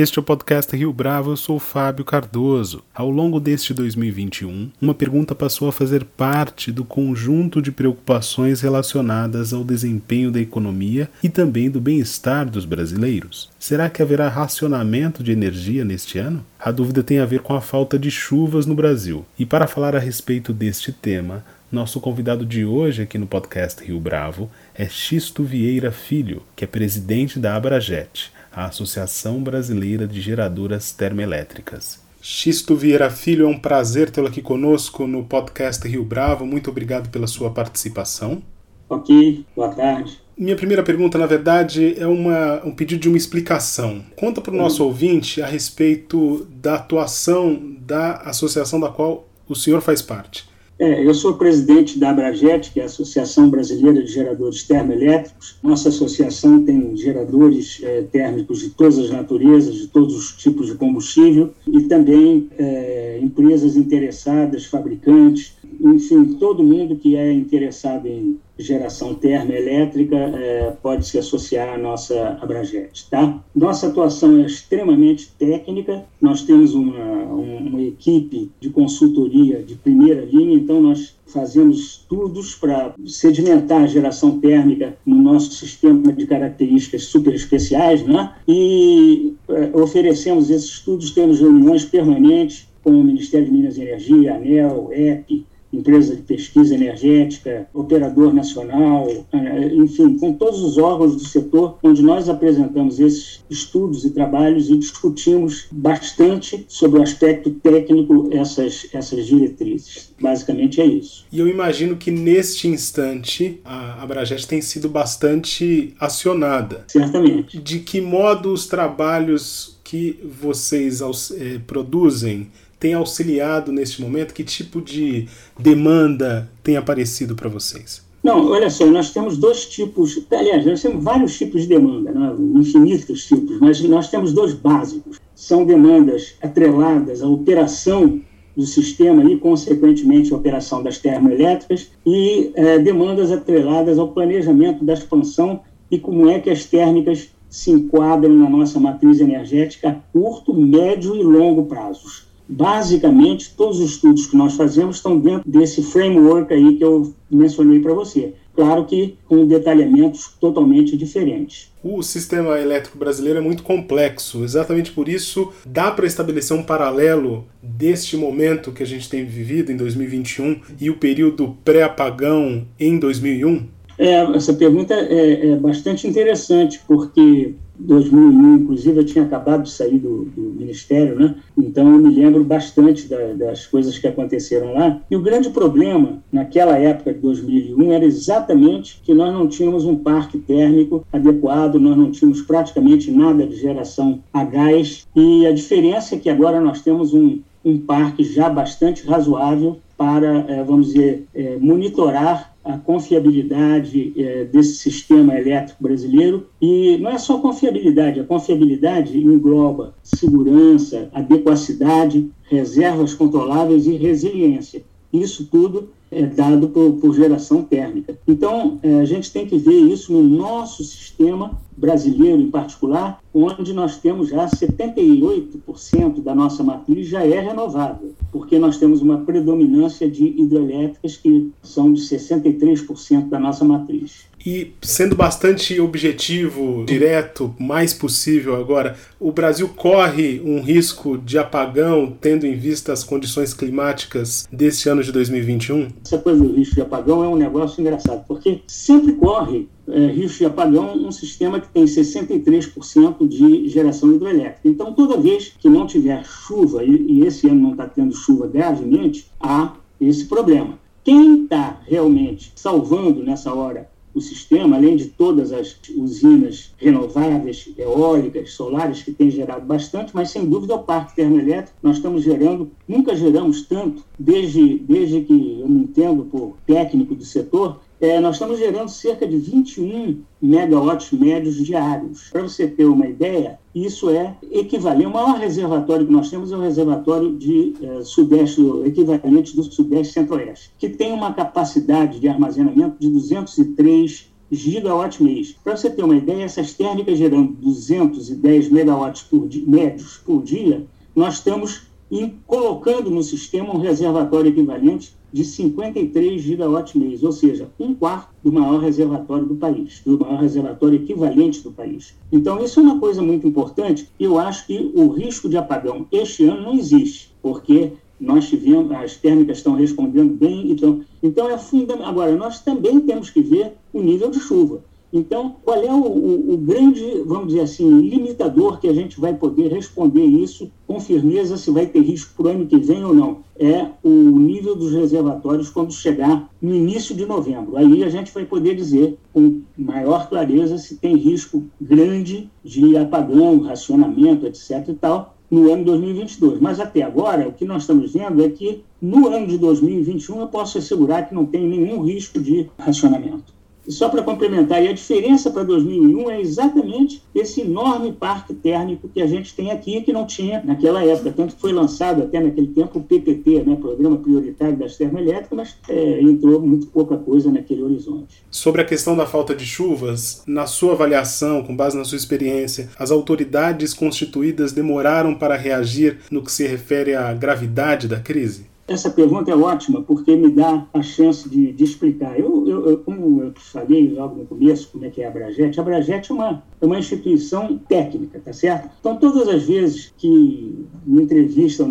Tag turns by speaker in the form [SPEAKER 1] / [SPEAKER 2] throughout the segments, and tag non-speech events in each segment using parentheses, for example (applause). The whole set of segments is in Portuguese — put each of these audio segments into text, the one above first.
[SPEAKER 1] Este é o podcast Rio Bravo, eu sou Fábio Cardoso. Ao longo deste 2021, uma pergunta passou a fazer parte do conjunto de preocupações relacionadas ao desempenho da economia e também do bem-estar dos brasileiros. Será que haverá racionamento de energia neste ano? A dúvida tem a ver com a falta de chuvas no Brasil. E para falar a respeito deste tema, nosso convidado de hoje aqui no podcast Rio Bravo é Xisto Vieira Filho, que é presidente da Abrajet, a Associação Brasileira de Geradoras Termoelétricas. Xisto Vieira Filho, é um prazer tê-lo aqui conosco no podcast Rio Bravo. Muito obrigado pela sua participação.
[SPEAKER 2] Ok, boa tarde.
[SPEAKER 1] Minha primeira pergunta, na verdade, é uma, um pedido de uma explicação. Conta para o nosso ouvinte a respeito da atuação da associação da qual o senhor faz parte.
[SPEAKER 2] É, eu sou presidente da Abrajet, que é a Associação Brasileira de Geradores Termoelétricos. Nossa associação tem geradores é, térmicos de todas as naturezas, de todos os tipos de combustível, e também é, empresas interessadas, fabricantes, enfim, todo mundo que é interessado em geração termoelétrica é, pode se associar à nossa Abrajet, tá? Nossa atuação é extremamente técnica, nós temos uma, uma equipe de consultoria de primeira linha, então nós fazemos estudos para sedimentar a geração térmica no nosso sistema de características super especiais, né? E é, oferecemos esses estudos, temos reuniões permanentes com o Ministério de Minas e Energia, ANEL, EP, empresa de pesquisa energética, operador nacional, eh, enfim, com todos os órgãos do setor, onde nós apresentamos esses estudos e trabalhos e discutimos bastante sobre o aspecto técnico essas, essas diretrizes. Basicamente é isso.
[SPEAKER 1] E eu imagino que neste instante a Abrajet tem sido bastante acionada.
[SPEAKER 2] Certamente.
[SPEAKER 1] De que modo os trabalhos que vocês eh, produzem tem auxiliado neste momento? Que tipo de demanda tem aparecido para vocês?
[SPEAKER 2] Não, olha só, nós temos dois tipos, aliás, nós temos vários tipos de demanda, né? infinitos tipos, mas nós temos dois básicos. São demandas atreladas à operação do sistema e, consequentemente, à operação das termoelétricas, e é, demandas atreladas ao planejamento da expansão e como é que as térmicas se enquadram na nossa matriz energética a curto, médio e longo prazos basicamente, todos os estudos que nós fazemos estão dentro desse framework aí que eu mencionei para você. Claro que com detalhamentos totalmente diferentes.
[SPEAKER 1] O sistema elétrico brasileiro é muito complexo, exatamente por isso dá para estabelecer um paralelo deste momento que a gente tem vivido em 2021 e o período pré-apagão em 2001?
[SPEAKER 2] É, essa pergunta é, é bastante interessante, porque 2001, inclusive, eu tinha acabado de sair do, do Ministério, né? então eu me lembro bastante da, das coisas que aconteceram lá. E o grande problema, naquela época de 2001, era exatamente que nós não tínhamos um parque térmico adequado, nós não tínhamos praticamente nada de geração a gás, e a diferença é que agora nós temos um, um parque já bastante razoável para, é, vamos dizer, é, monitorar a confiabilidade é, desse sistema elétrico brasileiro. E não é só confiabilidade, a confiabilidade engloba segurança, adequacidade, reservas controláveis e resiliência. Isso tudo é dado por, por geração térmica. Então, é, a gente tem que ver isso no nosso sistema brasileiro em particular, onde nós temos já 78% da nossa matriz já é renovável, porque nós temos uma predominância de hidrelétricas que são de 63% da nossa matriz.
[SPEAKER 1] E sendo bastante objetivo, direto, mais possível agora, o Brasil corre um risco de apagão, tendo em vista as condições climáticas deste ano de 2021?
[SPEAKER 2] Essa coisa do risco de apagão é um negócio engraçado, porque sempre corre é, risco de apagão um sistema que tem 63% de geração hidrelétrica. Então, toda vez que não tiver chuva, e, e esse ano não está tendo chuva gravemente, há esse problema. Quem está realmente salvando nessa hora o sistema, além de todas as usinas renováveis, eólicas, solares, que têm gerado bastante, mas sem dúvida o parque termoelétrico, nós estamos gerando, nunca geramos tanto, desde, desde que eu me entendo por técnico do setor, é, nós estamos gerando cerca de 21 megawatts médios diários. Para você ter uma ideia, isso é equivalente. O maior reservatório que nós temos é o reservatório de é, Sudeste, equivalente do Sudeste Centro-Oeste, que tem uma capacidade de armazenamento de 203 gigawatt mês. Para você ter uma ideia, essas térmicas gerando 210 megawatts por dia, médios por dia, nós estamos em, colocando no sistema um reservatório equivalente de 53 gigawatt mês, ou seja, um quarto do maior reservatório do país, do maior reservatório equivalente do país. Então, isso é uma coisa muito importante. Eu acho que o risco de apagão este ano não existe, porque nós tivemos, as térmicas estão respondendo bem, então, então é fundamental. Agora, nós também temos que ver o nível de chuva. Então, qual é o, o, o, grande, vamos dizer assim, limitador que a gente vai poder responder isso com firmeza se vai ter risco para o ano que vem ou não? É o nível dos reservatórios quando chegar no início de novembro. Aí a gente vai poder dizer com maior clareza se tem risco grande de apagão, racionamento, etc. e tal, no ano 2022. Mas até agora, o que nós estamos vendo é que no ano de 2021 eu posso assegurar que não tem nenhum risco de racionamento. E só para complementar, a diferença para 2001 é exatamente esse enorme parque térmico que a gente tem aqui, que não tinha naquela época. Tanto que foi lançado até naquele tempo o PPT, né, Programa Prioritário das Termoelétricas, mas é, entrou muito pouca coisa naquele horizonte.
[SPEAKER 1] Sobre a questão da falta de chuvas, na sua avaliação, com base na sua experiência, as autoridades constituídas demoraram para reagir no que se refere à gravidade da crise?
[SPEAKER 2] Essa pergunta é ótima porque me dá a chance de, de explicar. Eu, eu, eu, como eu falei logo no começo, como é que é a Abragete, a Abragete é uma, é uma instituição técnica, tá certo? Então, todas as vezes que me entrevistam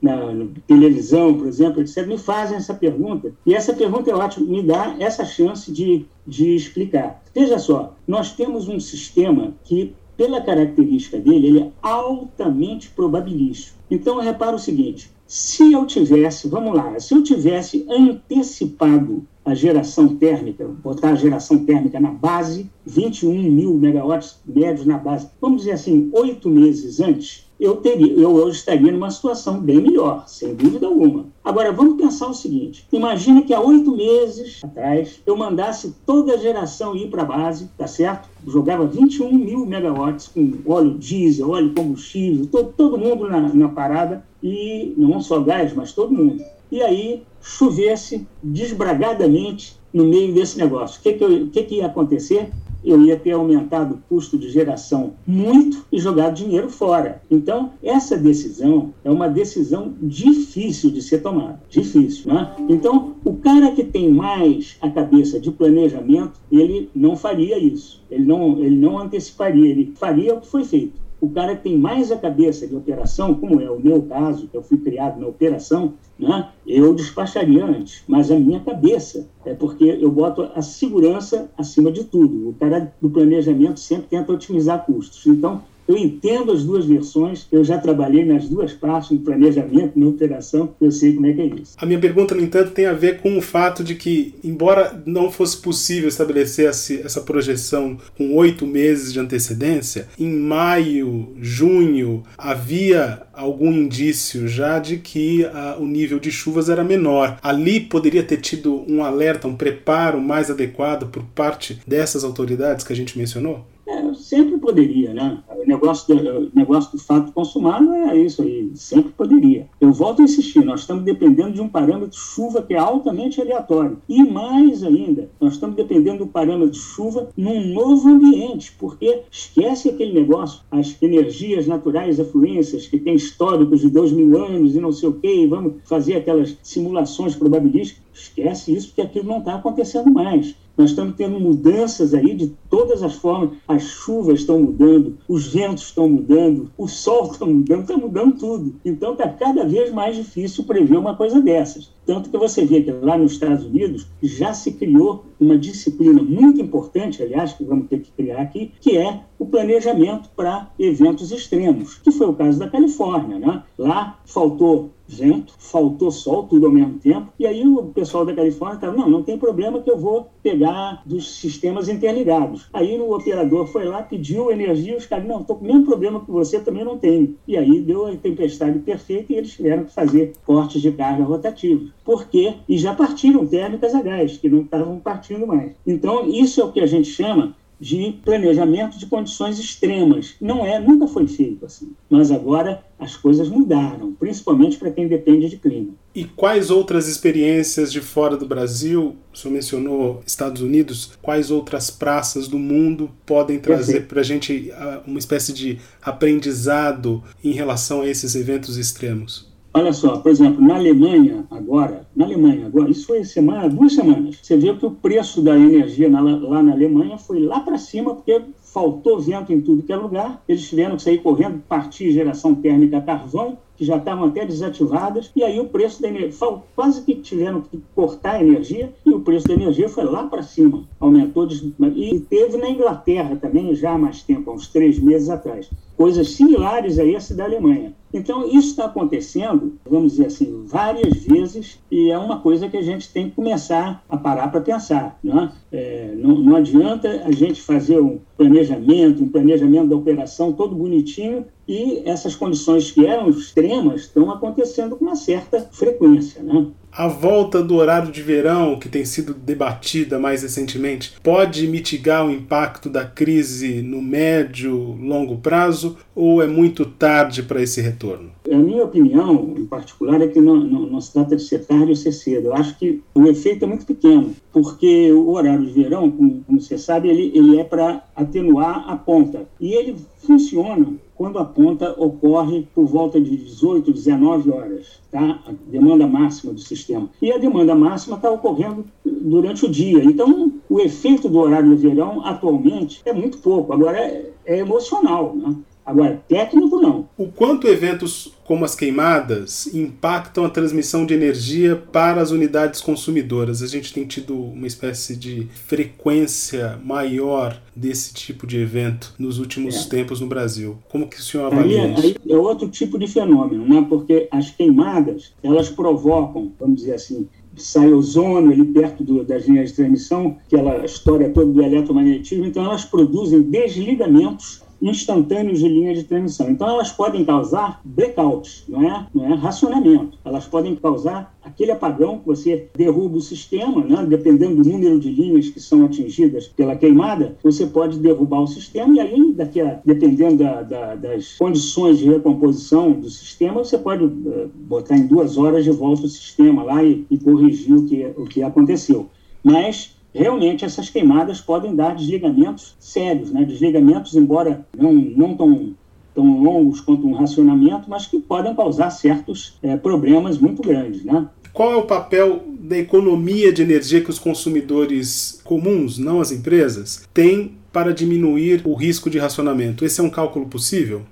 [SPEAKER 2] na, na, televisão, por exemplo, etc., me fazem essa pergunta. E essa pergunta é ótima, me dá essa chance de, de explicar. Veja só, nós temos um sistema que, pela característica dele, ele é altamente probabilístico. Então, repara o seguinte: se eu tivesse, vamos lá, se eu tivesse antecipado a geração térmica, botar a geração térmica na base, 21 mil megawatts médios na base, vamos dizer assim, oito meses antes, eu, teria, eu hoje estaria numa situação bem melhor, sem dúvida alguma. Agora, vamos pensar o seguinte: imagina que há oito meses atrás eu mandasse toda a geração ir para a base, tá certo? Jogava 21 mil megawatts com óleo diesel, óleo combustível, todo, todo mundo na, na parada, e não só gás, mas todo mundo. E aí chovesse desbragadamente no meio desse negócio. O que, que, que, que ia acontecer? Eu ia ter aumentado o custo de geração muito e jogado dinheiro fora. Então, essa decisão é uma decisão difícil de ser tomada. Difícil, né? Então, o cara que tem mais a cabeça de planejamento, ele não faria isso. Ele não, ele não anteciparia, ele faria o que foi feito o cara que tem mais a cabeça de operação, como é o meu caso, que eu fui criado na operação, né, eu despacharia antes. Mas a minha cabeça é porque eu boto a segurança acima de tudo. O cara do planejamento sempre tenta otimizar custos. Então, eu entendo as duas versões, eu já trabalhei nas duas partes, no planejamento, na operação, eu sei como é que é isso.
[SPEAKER 1] A minha pergunta, no entanto, tem a ver com o fato de que, embora não fosse possível estabelecer essa projeção com oito meses de antecedência, em maio, junho, havia algum indício já de que uh, o nível de chuvas era menor. Ali poderia ter tido um alerta, um preparo mais adequado por parte dessas autoridades que a gente mencionou?
[SPEAKER 2] É, sempre poderia, né? Negócio, do, negócio do fato consumado é isso aí, sempre poderia. Eu volto a insistir, nós estamos dependendo de um parâmetro de chuva que é altamente aleatório. E mais ainda, nós estamos dependendo do parâmetro de chuva num novo ambiente, porque esquece aquele negócio, as energias naturais afluências que tem históricos de dois mil anos e não sei o quê, e vamos fazer aquelas simulações probabilísticas. Esquece isso, porque aquilo não está acontecendo mais. Nós estamos tendo mudanças aí de todas as formas. As chuvas estão mudando, os ventos estão mudando, o sol está (laughs) mudando, está mudando tudo. Então está cada vez mais difícil prever uma coisa dessas. Tanto que você vê que lá nos Estados Unidos já se criou uma disciplina muito importante, aliás, que vamos ter que criar aqui, que é o planejamento para eventos extremos, que foi o caso da Califórnia. Né? Lá faltou vento, faltou sol, tudo ao mesmo tempo, e aí o pessoal da Califórnia estava, não, não tem problema que eu vou pegar dos sistemas interligados. Aí o operador foi lá, pediu energia, os caras, não, estou com o mesmo problema que você, também não tenho. E aí deu a tempestade perfeita e eles tiveram que fazer cortes de carga rotativos. Por quê? E já partiram térmicas a gás, que não estavam partindo mais. Então, isso é o que a gente chama de planejamento de condições extremas. Não é, nunca foi feito assim. Mas agora as coisas mudaram, principalmente para quem depende de clima.
[SPEAKER 1] E quais outras experiências de fora do Brasil, o senhor mencionou Estados Unidos, quais outras praças do mundo podem trazer para a gente ah, uma espécie de aprendizado em relação a esses eventos extremos?
[SPEAKER 2] Olha só, por exemplo, na Alemanha, agora, na Alemanha, agora, isso foi semana, duas semanas, você viu que o preço da energia na, lá na Alemanha foi lá para cima, porque faltou vento em tudo que é lugar, eles tiveram que sair correndo, partir geração térmica carvão, que já estavam até desativadas, e aí o preço da energia, quase que tiveram que cortar a energia, e o preço da energia foi lá para cima, aumentou, e teve na Inglaterra também já há mais tempo, há uns três meses atrás, coisas similares a essa da Alemanha. Então, isso está acontecendo, vamos dizer assim, várias vezes, e é uma coisa que a gente tem que começar a parar para pensar. Né? É, não, não adianta a gente fazer um planejamento, um planejamento da operação todo bonitinho, e essas condições que eram extremas estão acontecendo com uma certa frequência. Né?
[SPEAKER 1] A volta do horário de verão, que tem sido debatida mais recentemente, pode mitigar o impacto da crise no médio, longo prazo ou é muito tarde para esse retorno?
[SPEAKER 2] A minha opinião, em particular, é que não, não, não, se trata de ser tarde ou ser cedo. Eu acho que o efeito é muito pequeno, porque o horário de verão, como, como você sabe, ele, ele é para atenuar a ponta. E ele funciona quando a ponta ocorre por volta de 18, 19 horas, tá? A demanda máxima do sistema. E a demanda máxima está ocorrendo durante o dia. Então, o efeito do horário de verão, atualmente, é muito pouco. Agora, é, é emocional, né? Agora, técnico não.
[SPEAKER 1] O quanto eventos como as queimadas impactam a transmissão de energia para as unidades consumidoras? A gente tem tido uma espécie de frequência maior desse tipo de evento nos últimos é. tempos no Brasil. Como que o senhor avalia
[SPEAKER 2] aí,
[SPEAKER 1] isso?
[SPEAKER 2] Aí é outro tipo de fenômeno, né? porque as queimadas, elas provocam, vamos dizer assim, sai ozônio ali perto do, das linhas de transmissão, aquela história toda do eletromagnetismo, então elas produzem desligamentos instantâneos de linha de transmissão. Então, elas podem causar blackouts, não é, não é racionamento. Elas podem causar aquele apagão que você derruba o sistema, né? dependendo do número de linhas que são atingidas pela queimada, você pode derrubar o sistema e aí, daqui a, dependendo da, da, das condições de recomposição do sistema, você pode uh, botar em duas horas de volta o sistema lá e, e corrigir o que, o que aconteceu. Mas realmente essas queimadas podem dar desligamentos sérios, né? desligamentos, embora não, não tão, tão longos quanto um racionamento, mas que podem causar certos é, problemas muito grandes. Né?
[SPEAKER 1] Qual é o papel da economia de energia que os consumidores comuns, não as empresas, têm para diminuir o risco de racionamento? Esse é um cálculo possível?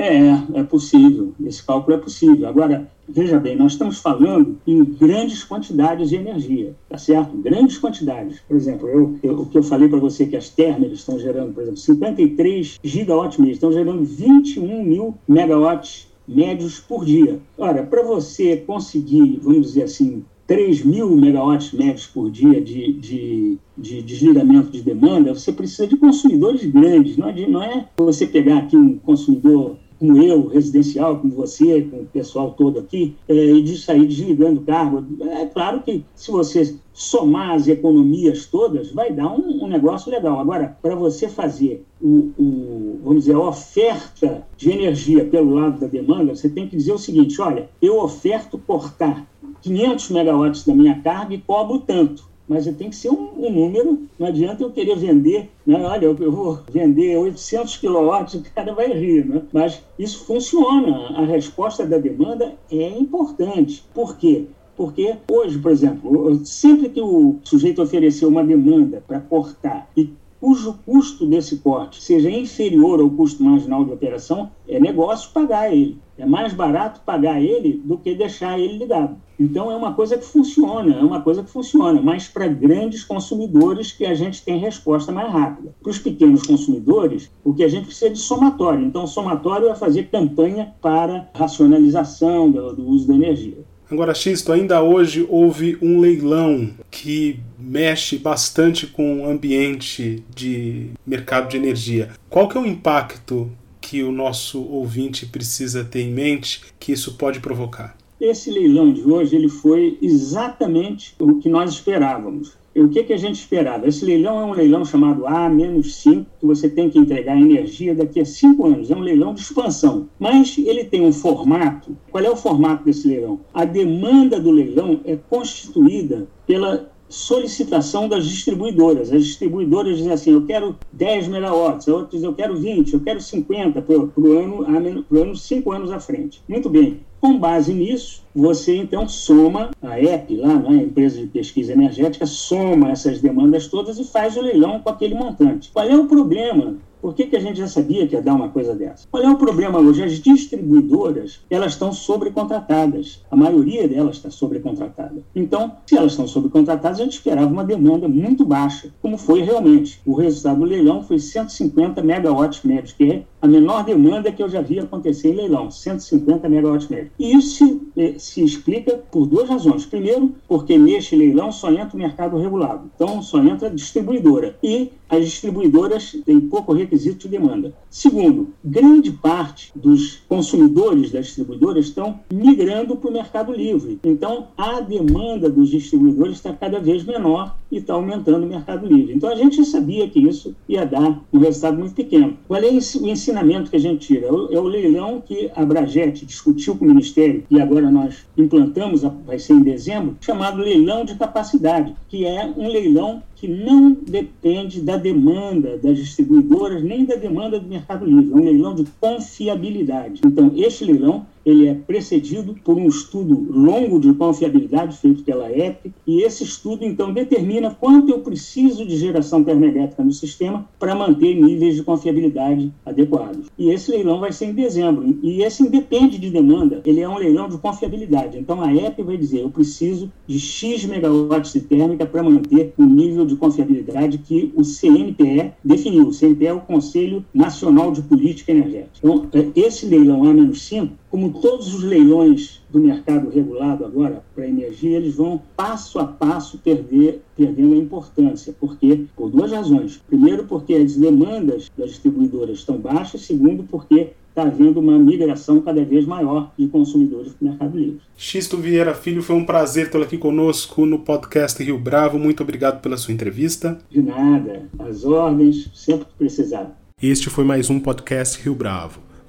[SPEAKER 2] É, é possível. Esse cálculo é possível. Agora, veja bem, nós estamos falando em grandes quantidades de energia, tá certo? Grandes quantidades. Por exemplo, eu, eu o que eu falei para você que as térmicas estão gerando, por exemplo, 53 gigawatts mês, estão gerando 21 mil megawatts médios por dia. Ora, para você conseguir, vamos dizer assim, 3 mil megawatts médios por dia de, de, de, desligamento de demanda, você precisa de consumidores grandes. Não é, não é você pegar aqui um consumidor como eu, residencial, como você, com o pessoal todo aqui, é, e de sair desligando carro. É claro que se você somar as economias todas, vai dar um, um negócio legal. Agora, para você fazer o, o, vamos dizer, a oferta de energia pelo lado da demanda, você tem que dizer o seguinte: olha, eu oferto cortar 500 megawatts da minha carga e cobro tanto mas tem que ser um, um, número, não adianta eu querer vender, né? olha, eu, eu vou vender 800 quilowatts, (laughs) o cara vai rir, né? mas isso funciona, a resposta da demanda é importante. Por quê? Porque hoje, por exemplo, sempre que o sujeito ofereceu uma demanda para cortar e cujo custo desse corte seja inferior ao custo marginal de operação, é negócio pagar ele. É mais barato pagar ele do que deixar ele ligado. Então é uma coisa que funciona, é uma coisa que funciona, mas para grandes consumidores que a gente tem resposta mais rápida. Para os pequenos consumidores, o que a gente precisa é de somatório. Então, somatório é fazer campanha para racionalização do, do uso da energia.
[SPEAKER 1] Agora, Xisto, ainda hoje houve um leilão que mexe bastante com o ambiente de mercado de energia. Qual que é o impacto que o nosso ouvinte precisa ter em mente que isso pode provocar?
[SPEAKER 2] Esse leilão de hoje ele foi exatamente o que nós esperávamos. O que, que a gente esperava? Esse leilão é um leilão chamado A-5, que você tem que entregar energia daqui a cinco anos. É um leilão de expansão. Mas ele tem um formato. Qual é o formato desse leilão? A demanda do leilão é constituída pela solicitação das distribuidoras. As distribuidoras dizem assim, eu quero 10 megawatts, outros eu quero 20, eu quero 50 para o ano, ano cinco anos à frente. Muito bem. Com base nisso, você então soma a EP lá, né, a empresa de pesquisa energética, soma essas demandas todas e faz o leilão com aquele montante. Qual é o problema por que, que a gente já sabia que ia dar uma coisa dessa? Qual é o problema hoje? As distribuidoras, elas estão sobrecontratadas. A maioria delas está sobrecontratada. Então, se elas estão sobrecontratadas, a gente esperava uma demanda muito baixa, como foi realmente. O resultado do leilão foi 150 megawatts médios, que é a menor demanda que eu já vi acontecer em leilão, 150 megawatts médios. E isso se, eh, se explica por duas razões. Primeiro, porque neste leilão só entra o mercado regulado. Então, só entra a distribuidora. E as distribuidoras têm pouco requisito de demanda. Segundo, grande parte dos consumidores das distribuidoras estão migrando para o mercado livre. Então, a demanda dos distribuidores está cada vez menor e está aumentando o mercado livre. Então, a gente sabia que isso ia dar um resultado muito pequeno. Qual é o ensinamento que a gente tira? É o é leilão que a Brajet discutiu com o Ministério e agora nós implantamos, vai ser em dezembro, chamado leilão de capacidade, que é um leilão que não depende da demanda das distribuidoras nem da demanda do Mercado Livre. É um leilão de confiabilidade. Então, este leilão ele é precedido por um estudo longo de confiabilidade feito pela EP, e esse estudo, então, determina quanto eu preciso de geração termoelétrica no sistema para manter níveis de confiabilidade adequados. E esse leilão vai ser em dezembro, e esse independe de demanda, ele é um leilão de confiabilidade. Então, a EP vai dizer, eu preciso de X megawatts de térmica para manter o nível de confiabilidade que o CNPE definiu. O CNPE é o Conselho Nacional de Política Energética. Então, é, esse leilão A-5 como todos os leilões do mercado regulado agora para energia, eles vão passo a passo perder, perdendo a importância. Por quê? Por duas razões. Primeiro, porque as demandas das distribuidoras estão baixas. Segundo, porque está havendo uma migração cada vez maior de consumidores para o mercado livre.
[SPEAKER 1] Xisto Vieira Filho, foi um prazer tê-lo aqui conosco no podcast Rio Bravo. Muito obrigado pela sua entrevista.
[SPEAKER 2] De nada. As ordens, sempre que precisar.
[SPEAKER 1] Este foi mais um podcast Rio Bravo.